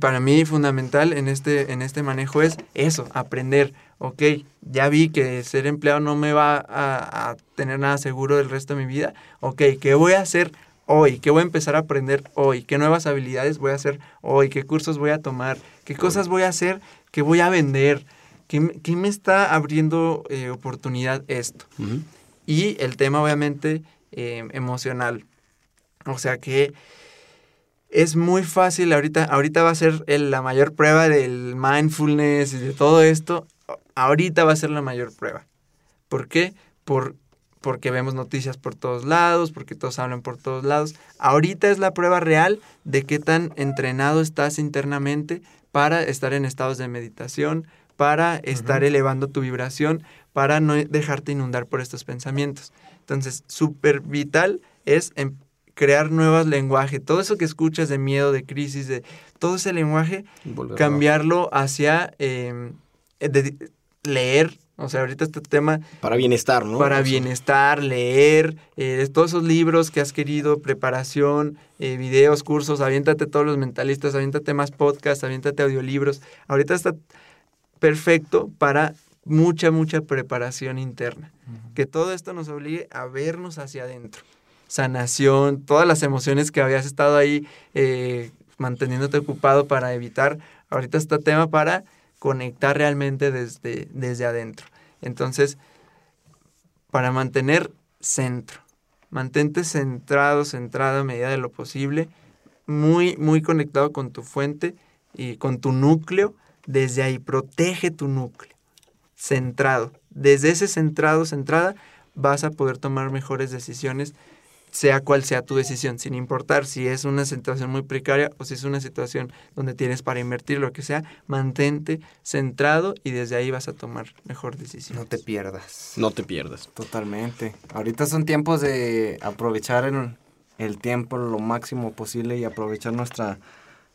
para mí fundamental en este, en este manejo es eso, aprender. Ok, ya vi que ser empleado no me va a, a tener nada seguro el resto de mi vida. Ok, ¿qué voy a hacer hoy? ¿Qué voy a empezar a aprender hoy? ¿Qué nuevas habilidades voy a hacer hoy? ¿Qué cursos voy a tomar? ¿Qué cosas voy a hacer? ¿Qué voy a vender? ¿Qué, me- qué me está abriendo eh, oportunidad esto? Ujú. Y el tema obviamente eh, emocional. O sea que es muy fácil, ahorita, ahorita va a ser el- la mayor prueba del mindfulness y de todo esto. Ahorita va a ser la mayor prueba. ¿Por qué? Por, porque vemos noticias por todos lados, porque todos hablan por todos lados. Ahorita es la prueba real de qué tan entrenado estás internamente para estar en estados de meditación, para estar elevando tu vibración, para no dejarte inundar por estos pensamientos. Entonces, súper vital es em- crear nuevos lenguajes. Todo eso que escuchas de miedo, de crisis, de todo ese lenguaje, cambiarlo hacia eh, de- leer, O sea, ahorita este tema Para bienestar, ¿no? para bienestar, leer, eh, todos esos libros que has querido, preparación, eh, videos, cursos, aviéntate todos los mentalistas, aviéntate más podcasts, aviéntate audiolibros. Ahorita está perfecto para mucha, mucha preparación interna. Que todo esto nos obligue a vernos hacia adentro. Sanación, todas las emociones que habías estado ahí eh, manteniéndote ocupado para evitar. Ahorita está tema para conectar realmente desde, desde adentro. Entonces, para mantener centro. Mantente centrado, centrado a medida de lo posible, muy, muy conectado con tu fuente y con tu núcleo. Desde ahí, protege tu núcleo. Centrado. Desde ese centrado, centrada, vas a poder tomar mejores decisiones, sea cual sea tu decisión, sin importar si es una situación muy precaria o si es una situación donde tienes para invertir, lo que sea, mantente centrado y desde ahí vas a tomar mejor decisión. No te pierdas. No te pierdas. Totalmente. Ahorita son tiempos de aprovechar el, el tiempo lo máximo posible y aprovechar nuestra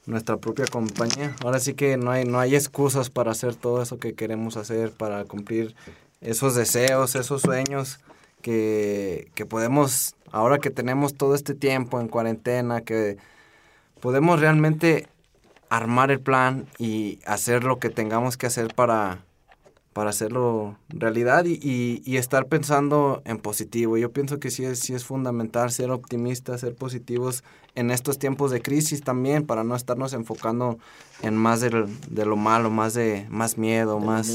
nuestra propia compañía. Ahora sí que no hay no hay excusas para hacer todo eso que queremos hacer, para cumplir esos deseos, esos sueños que, que podemos, ahora que tenemos todo este tiempo en cuarentena, que podemos realmente armar el plan y hacer lo que tengamos que hacer para, para hacerlo realidad y, y- y estar pensando en positivo. Yo pienso que sí es, sí es fundamental ser optimistas, ser positivos en estos tiempos de crisis también, para no estarnos enfocando en más del- de, lo malo, más de más miedo, más,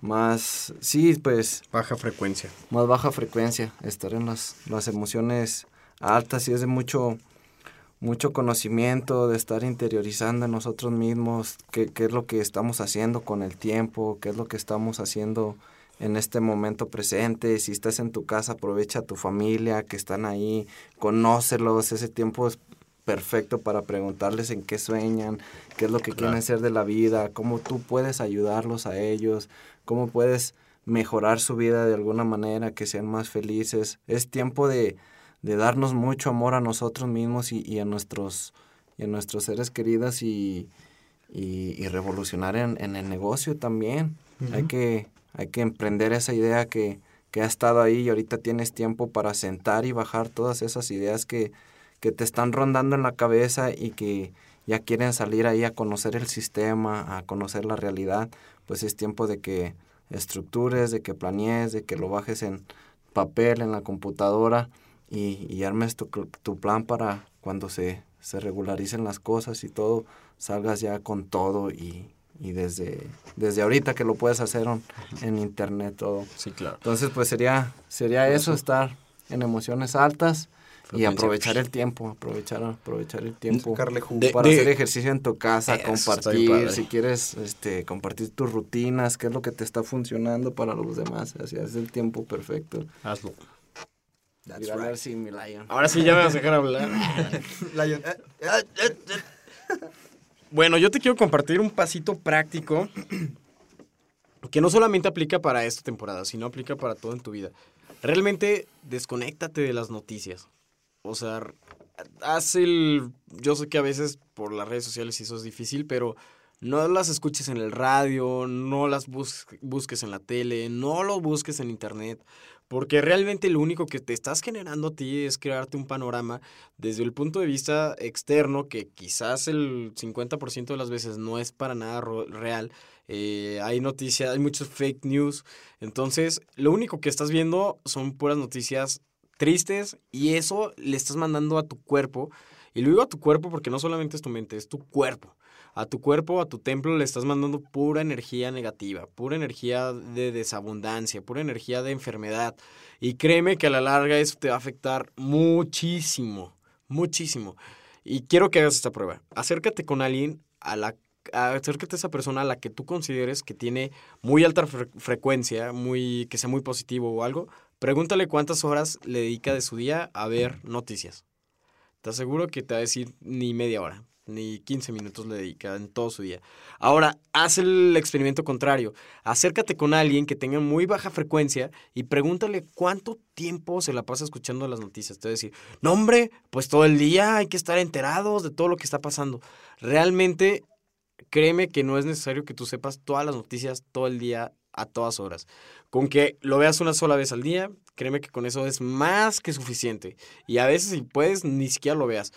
más, sí, pues Baja frecuencia. más baja frecuencia, estar en las, las emociones altas y es de mucho, mucho conocimiento, de estar interiorizando en nosotros mismos qué, qué es lo que estamos haciendo con el tiempo, qué es lo que estamos haciendo en este momento presente. Si estás en tu casa, aprovecha a tu familia que están ahí, conócelos, ese tiempo es perfecto para preguntarles en qué sueñan, qué es lo que quieren ser de la vida, cómo tú puedes ayudarlos a ellos, cómo puedes mejorar su vida de alguna manera, que sean más felices. Es tiempo de, de darnos mucho amor a nosotros mismos y, y a nuestros y a nuestros seres queridos y, y, y revolucionar en, en el negocio también. hay, que, hay que emprender esa idea que, que ha estado ahí y ahorita tienes tiempo para sentar y bajar todas esas ideas que, que te están rondando en la cabeza y que ya quieren salir ahí a conocer el sistema, a conocer la realidad, pues es tiempo de que estructures, de que planees, de que lo bajes en papel, en la computadora y, y armes tu, tu plan para cuando se, se regularicen las cosas y todo, salgas ya con todo y, y desde, desde ahorita que lo puedes hacer on- en internet todo. Sí, claro. Entonces, pues sería, sería eso, estar en emociones altas y aprovechar el tiempo, aprovechar, aprovechar el tiempo. De- para de- hacer ejercicio en tu casa, compartir, si quieres, este, compartir tus rutinas, qué es lo que te está funcionando para los demás, así es el tiempo perfecto. Hazlo. Y a ver si mi lion. Ahora sí ya me vas a dejar hablar. <laughs> Lion, <laughs> Bueno, yo te quiero compartir un pasito práctico que no solamente aplica para esta temporada, sino aplica para todo en tu vida. Realmente desconéctate de las noticias. O sea, haz el... Yo sé que a veces por las redes sociales eso es difícil, pero no las escuches en el radio, no las bus- busques en la tele, no lo busques en internet, porque realmente lo único que te estás generando a ti es crearte un panorama desde el punto de vista externo, que quizás el 50% de las veces no es para nada real. Eh, hay noticias, hay muchos fake news. Entonces, lo único que estás viendo son puras noticias tristes y eso le estás mandando a tu cuerpo. Y lo digo a tu cuerpo porque no solamente es tu mente, es tu cuerpo. A tu cuerpo, a tu templo le estás mandando pura energía negativa, pura energía de desabundancia, pura energía de enfermedad. Y créeme que a la larga eso te va a afectar muchísimo, muchísimo. Y quiero que hagas esta prueba. Acércate con alguien a la acércate a esa persona a la que tú consideres que tiene muy alta fre- frecuencia, muy que sea muy positivo o algo. Pregúntale cuántas horas le dedica de su día a ver noticias. Te aseguro que te va a decir ni media hora, ni 15 minutos le dedica en todo su día. Ahora, haz el experimento contrario. Acércate con alguien que tenga muy baja frecuencia y pregúntale cuánto tiempo se la pasa escuchando las noticias. Te va a decir, no hombre, pues todo el día hay que estar enterados de todo lo que está pasando. Realmente, créeme que no es necesario que tú sepas todas las noticias todo el día a todas horas. Con que lo veas una sola vez al día, créeme que con eso es más que suficiente. Y a veces si puedes, ni siquiera lo veas.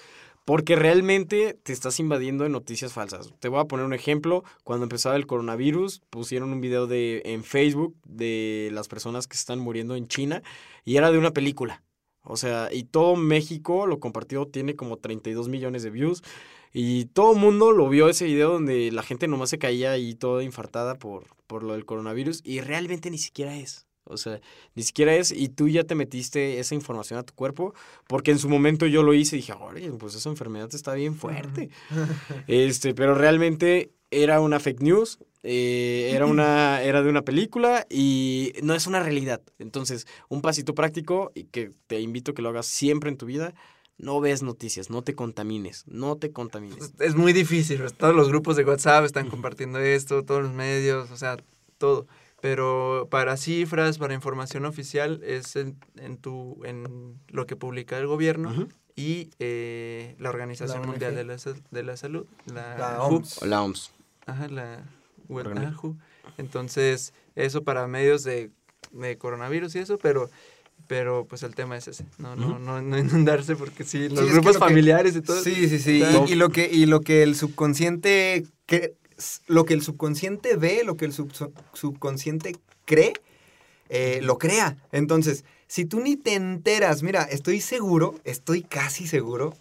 Porque realmente te estás invadiendo de noticias falsas. Te voy a poner un ejemplo. Cuando empezaba el coronavirus, pusieron un video de, en Facebook de las personas que están muriendo en China y era de una película. O sea, y todo México lo compartió, tiene como 32 millones de views. Y todo el mundo lo vio ese video donde la gente nomás se caía ahí toda infartada por, por lo del coronavirus. Y realmente ni siquiera es. O sea, ni siquiera es, y tú ya te metiste esa información a tu cuerpo, porque en su momento yo lo hice y dije, oye, pues esa enfermedad está bien fuerte. <laughs> este, pero realmente era una fake news, eh, era, una, era de una película y no es una realidad. Entonces, un pasito práctico y que te invito a que lo hagas siempre en tu vida. No ves noticias, no te contamines, no te contamines. Es muy difícil, todos los grupos de WhatsApp están compartiendo esto, todos los medios, o sea, todo. Pero para cifras, para información oficial, es en, en tu, en lo que publica el gobierno y eh, la Organización Mundial de la, de la Salud, la, OMS. la OMS. Ajá, la Entonces, eso para medios de, de, coronavirus y eso, pero pero pues el tema es ese, no, no, no, no inundarse porque sí, los grupos familiares y todo. Sí, sí, sí, y, y, lo que, y lo que el subconsciente que lo que el subconsciente ve, lo que el subconsciente cree, eh, lo crea. Entonces, si tú ni te enteras, mira, estoy seguro, estoy casi seguro,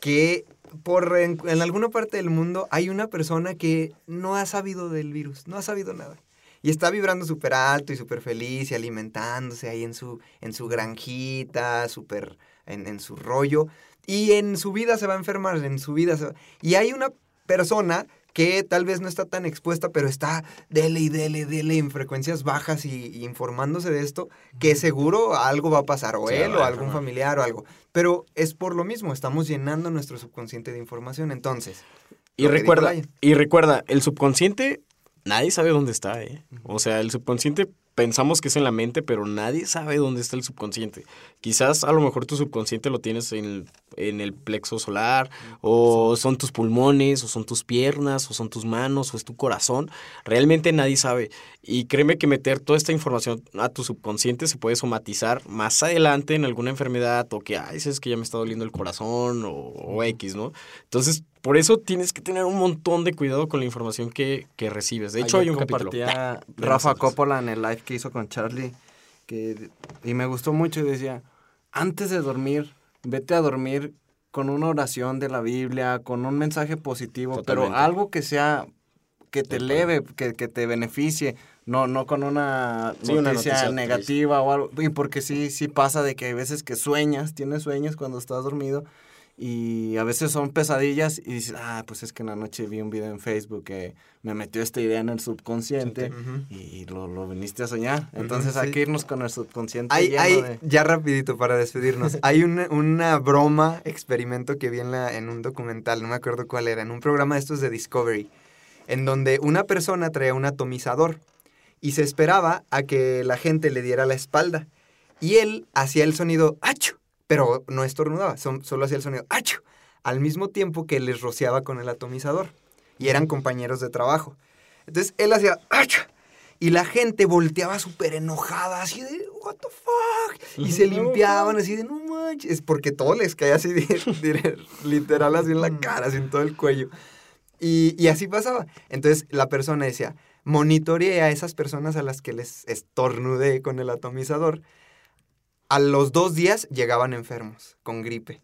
que por en, alguna parte del mundo hay una persona que no ha sabido del virus, no ha sabido nada. Y está vibrando súper alto y súper feliz y alimentándose ahí en su, en su granjita, súper en, en, su rollo. Y en su vida se va a enfermar, en su vida se va... Y hay una persona que tal vez no está tan expuesta, pero está dele y dele, dele en frecuencias bajas y, informándose de esto, que seguro algo va a pasar, o él, o algún familiar, o algo. Pero es por lo mismo, estamos llenando nuestro subconsciente de información, entonces. Y recuerda, y recuerda, el subconsciente, nadie sabe dónde está, ¿eh? O sea, el subconsciente pensamos que es en la mente, pero nadie sabe dónde está el subconsciente. Quizás a lo mejor tu subconsciente lo tienes en el, plexo solar, o son tus pulmones, o son tus piernas, o son tus manos, o es tu corazón. Realmente nadie sabe. Y créeme que meter toda esta información a tu subconsciente se puede somatizar más adelante en alguna enfermedad, o que, ay, es que ya me está doliendo el corazón, o, o X, ¿no? Entonces, por eso tienes que tener un montón de cuidado con la información que, recibes. De hecho, hay un capítulo. <laughs> Rafa Coppola en el live que hizo con Charlie que, y me gustó mucho y decía, antes de dormir, vete a dormir con una oración de la Biblia, con un mensaje positivo, pero algo que sea, que te eleve, que, te beneficie, no, no con una, noticia negativa o algo, y porque sí, sí pasa de que hay veces que sueñas, tienes sueños cuando estás dormido, y a veces son pesadillas y dices, ah, pues es que en la noche vi un video en Facebook que me metió esta idea en el subconsciente y lo, lo, viniste a soñar. Entonces hay que irnos con el subconsciente. Hay, hay Ya rapidito para despedirnos. hay una, una, broma, experimento que vi en, la, en un documental, no me acuerdo cuál era, en un programa de estos de Discovery, en donde una persona traía un atomizador y se esperaba a que la gente le diera la espalda. Y él hacía el sonido ¡achu! Pero no estornudaba, solo hacía el sonido ¡achu! al mismo tiempo que les rociaba con el atomizador. Y eran compañeros de trabajo. Entonces él hacía ¡achu! y la gente volteaba súper enojada, así de, ¿What the fuck? Y se <laughs> limpiaban así de, no manches. Es porque todo les caía así, de, <laughs> literal, así en la cara, así en todo el cuello. Y, y así pasaba. Entonces la persona decía, monitoreé a esas personas a las que les estornudé con el atomizador a los dos días llegaban enfermos, con gripe.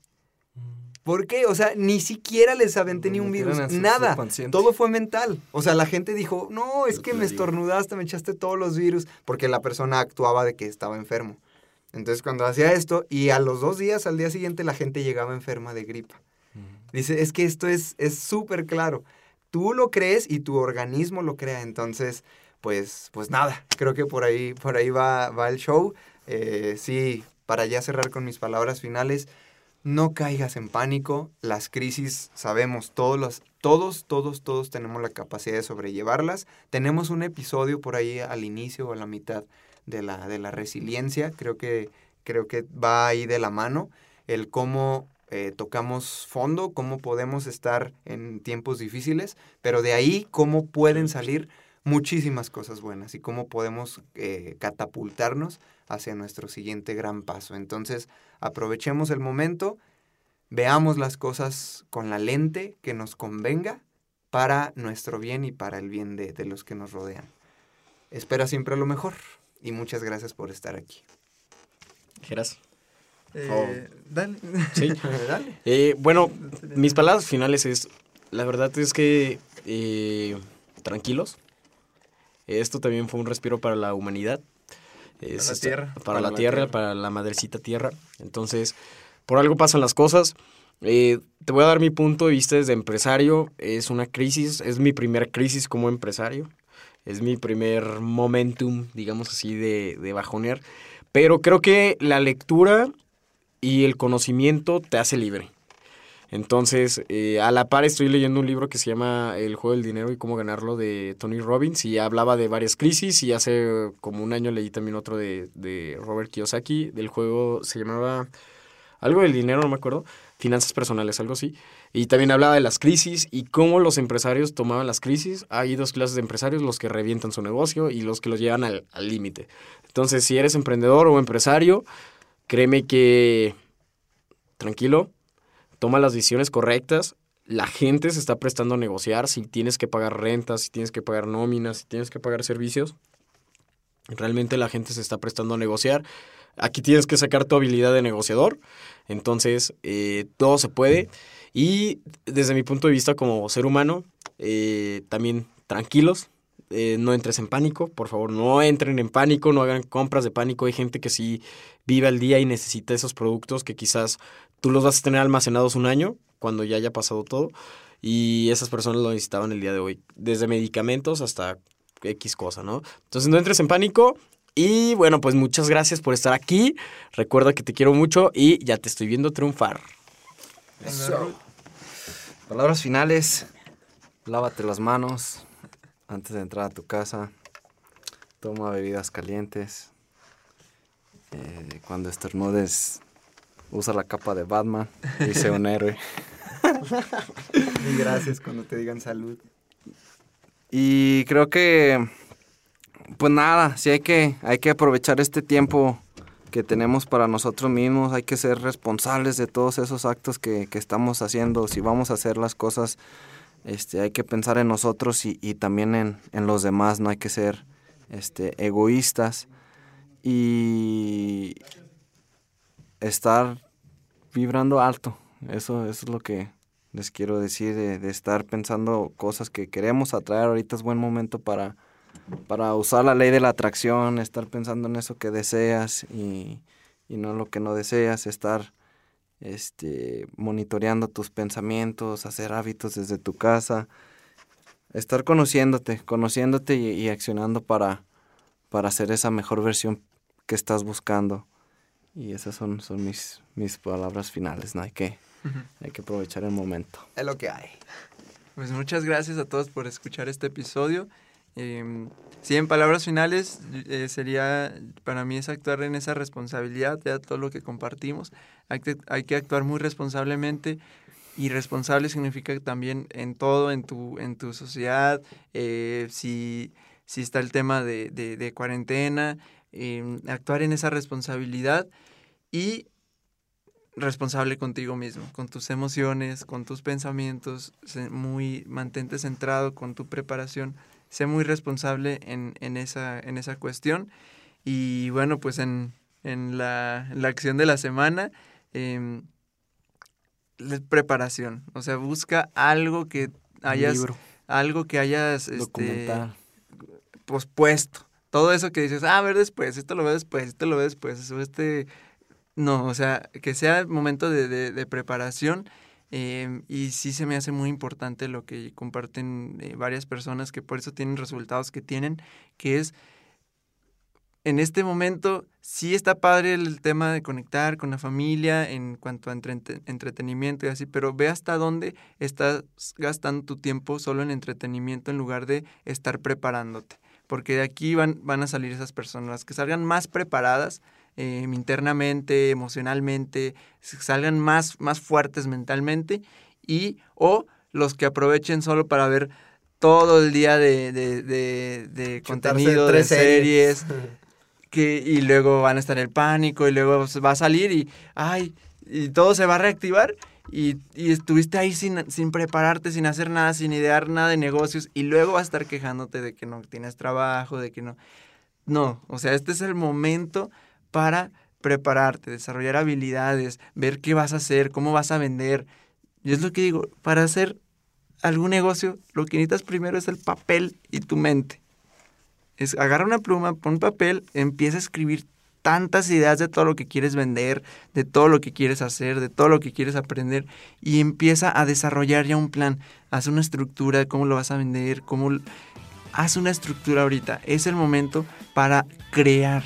¿Por qué? O sea, ni siquiera les aventé ni un virus, nada. Todo fue mental. O sea, la gente dijo, no, es que me estornudaste, me echaste todos los virus, porque la persona actuaba de que estaba enfermo. Entonces, cuando hacía esto, y a los dos días, al día siguiente, la gente llegaba enferma de gripa. Dice, es que esto es súper claro. Tú lo crees y tu organismo lo crea. Entonces, pues, pues nada, creo que por ahí, por ahí va, va el show. Eh, sí, para ya cerrar con mis palabras finales, no caigas en pánico, las crisis sabemos todos los, todos, todos, todos tenemos la capacidad de sobrellevarlas. Tenemos un episodio por ahí al inicio o a la mitad de la, de la resiliencia, creo que, creo que va ahí de la mano, el cómo eh, tocamos fondo, cómo podemos estar en tiempos difíciles, pero de ahí cómo pueden salir muchísimas cosas buenas y cómo podemos eh, catapultarnos hacia nuestro siguiente gran paso. Entonces, aprovechemos el momento, veamos las cosas con la lente que nos convenga para nuestro bien y para el bien de, de los que nos rodean. Espera siempre lo mejor y muchas gracias por estar aquí. Geras. Eh, Oh. Dale. Sí. <laughs> Dale. Eh, bueno, mis palabras finales es, la verdad es que eh, tranquilos. Esto también fue un respiro para la humanidad. Es la esta- tierra. Para, la, tierra, para la madrecita tierra. Entonces, por algo pasan las cosas. Eh, te voy a dar mi punto de vista desde empresario. Es una crisis, es mi primera crisis como empresario. Es mi primer momentum, digamos así, de, de bajonear. Pero creo que la lectura y el conocimiento te hace libre. Entonces, eh, a la par estoy leyendo un libro que se llama El juego del dinero y cómo ganarlo de Tony Robbins y hablaba de varias crisis y hace como un año leí también otro de, de Robert Kiyosaki, del juego se llamaba algo del dinero, no me acuerdo, finanzas personales, algo así. Y también hablaba de las crisis y cómo los empresarios tomaban las crisis. Hay dos clases de empresarios, los que revientan su negocio y los que los llevan al límite. Entonces, si eres emprendedor o empresario, créeme que tranquilo, toma las decisiones correctas. La gente se está prestando a negociar. Si tienes que pagar rentas, si tienes que pagar nóminas, si tienes que pagar servicios, realmente la gente se está prestando a negociar. Aquí tienes que sacar tu habilidad de negociador. Entonces, eh, todo se puede. Y desde mi punto de vista como ser humano, eh, también tranquilos. eh, no entres en pánico, por favor, no entren en pánico, no hagan compras de pánico. Hay gente que sí vive al día y necesita esos productos que quizás tú los vas a tener almacenados un año cuando ya haya pasado todo. Y esas personas lo necesitaban el día de hoy, desde medicamentos hasta X cosa, ¿no? Entonces no entres en pánico. Y bueno, pues muchas gracias por estar aquí. Recuerda que te quiero mucho y ya te estoy viendo triunfar. Palabras finales. Lávate las manos antes de entrar a tu casa. Toma bebidas calientes. Eh, cuando estornudes, usa la capa de Batman y sé un héroe. <laughs> Y gracias cuando te digan salud. Y creo que, pues nada, sí hay que, hay que aprovechar este tiempo que tenemos para nosotros mismos, hay que ser responsables de todos esos actos que, que estamos haciendo. Si vamos a hacer las cosas, este, hay que pensar en nosotros y, y también en, en los demás, no hay que ser este, egoístas y estar vibrando alto. Eso, eso es lo que les quiero decir, de, de estar pensando cosas que queremos atraer. Ahorita es buen momento para, para usar la ley de la atracción, estar pensando en eso que deseas y, y no lo que no deseas, estar este, monitoreando tus pensamientos, hacer hábitos desde tu casa, estar conociéndote, conociéndote y, accionando para, para hacer esa mejor versión que estás buscando. Y esas son, son mis, mis palabras finales, ¿no? Hay que, hay que aprovechar el momento. Es lo que hay. Pues muchas gracias a todos por escuchar este episodio. Eh, sí, en palabras finales, eh, sería, para mí es actuar en esa responsabilidad de todo lo que compartimos. Hay que, hay que actuar muy responsablemente y responsable significa también en todo, en tu, en tu sociedad, eh, si, si está el tema de, de, de cuarentena, eh, actuar en esa responsabilidad y responsable contigo mismo, con tus emociones, con tus pensamientos, muy mantente centrado con tu preparación, sé muy responsable en, en, esa, en esa cuestión. Y bueno, pues en, en, la, en la acción de la semana, eh, preparación, o sea, busca algo que hayas, algo que hayas este, pospuesto. Todo eso que dices, ah, ver después, esto lo veo después, esto lo veo después, eso, este... No, o sea, que sea momento de, de, de preparación eh, y sí se me hace muy importante lo que comparten eh, varias personas que por eso tienen resultados que tienen, que es, en este momento sí está padre el tema de conectar con la familia en cuanto a entre, entretenimiento y así, pero ve hasta dónde estás gastando tu tiempo solo en entretenimiento en lugar de estar preparándote porque de aquí van, van a salir esas personas, que salgan más preparadas eh, internamente, emocionalmente, salgan más, más fuertes mentalmente, y o los que aprovechen solo para ver todo el día de, de, de, de contenido, de tres series, <laughs> que, y luego van a estar en el pánico y luego va a salir y, ay, y todo se va a reactivar y, estuviste ahí sin, sin prepararte, sin hacer nada, sin idear nada de negocios y luego vas a estar quejándote de que no tienes trabajo, de que no... No, o sea, este es el momento para prepararte, desarrollar habilidades, ver qué vas a hacer, cómo vas a vender. Y es lo que digo, para hacer algún negocio, lo que necesitas primero es el papel y tu mente. Es agarra una pluma, pon papel, empieza a escribir tantas ideas de todo lo que quieres vender, de todo lo que quieres hacer, de todo lo que quieres aprender y empieza a desarrollar ya un plan. Haz una estructura de cómo lo vas a vender, cómo haz una estructura ahorita. Es el momento para crear.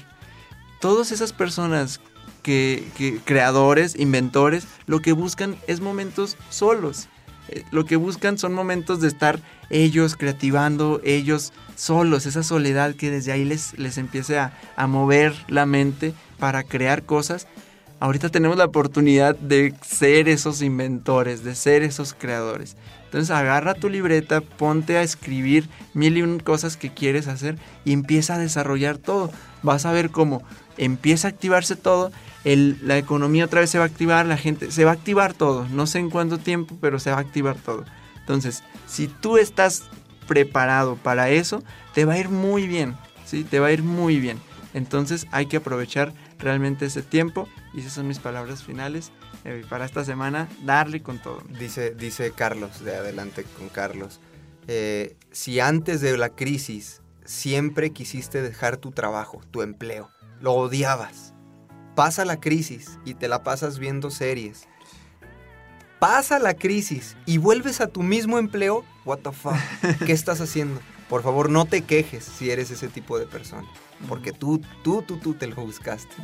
Todas esas personas que, que creadores, inventores, lo que buscan es momentos solos. Lo que buscan son momentos de estar ellos creativando, ellos solos, esa soledad que desde ahí les, les empiece a, a mover la mente para crear cosas. Ahorita tenemos la oportunidad de ser esos inventores, de ser esos creadores. Entonces agarra tu libreta, ponte a escribir mil y un cosas que quieres hacer y empieza a desarrollar todo. Vas a ver cómo empieza a activarse todo, la economía otra vez se va a activar, la gente, se va a activar todo. No sé en cuánto tiempo, pero se va a activar todo. Entonces, si tú estás preparado para eso, te va a ir muy bien, ¿sí? Te va a ir muy bien. Entonces hay que aprovechar realmente ese tiempo y esas son mis palabras finales eh, para esta semana, darle con todo. Dice, dice Carlos, de adelante con Carlos. eh, si antes de la crisis siempre quisiste dejar tu trabajo, tu empleo, lo odiabas, pasa la crisis y te la pasas viendo series, pasa la crisis y vuelves a tu mismo empleo, what the fuck, <laughs> ¿qué estás haciendo? Por favor, no te quejes si eres ese tipo de persona, porque tú, tú, tú, tú te lo buscaste.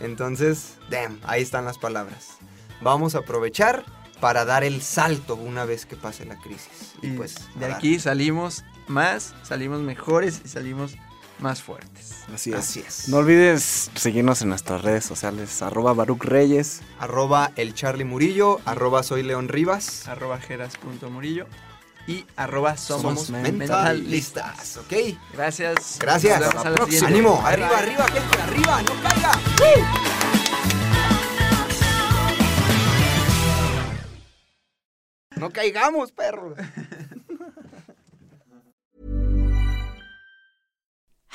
Entonces, damn, ahí están las palabras. Vamos a aprovechar para dar el salto una vez que pase la crisis. Y, Y pues, de aquí salimos más, salimos mejores y salimos más fuertes. Así es. Así es. No olvides seguirnos en nuestras redes sociales, arroba Baruch Reyes. Arroba el Charlie Murillo, arroba soy León Rivas. Arroba jeras.murillo y arroba somos, Somos mentalistas. mentalistas, ¿ok? Gracias. Gracias. Nos vemos a la siguiente. Ánimo, arriba, bye. arriba, gente, arriba, no caiga. No caigamos, perros.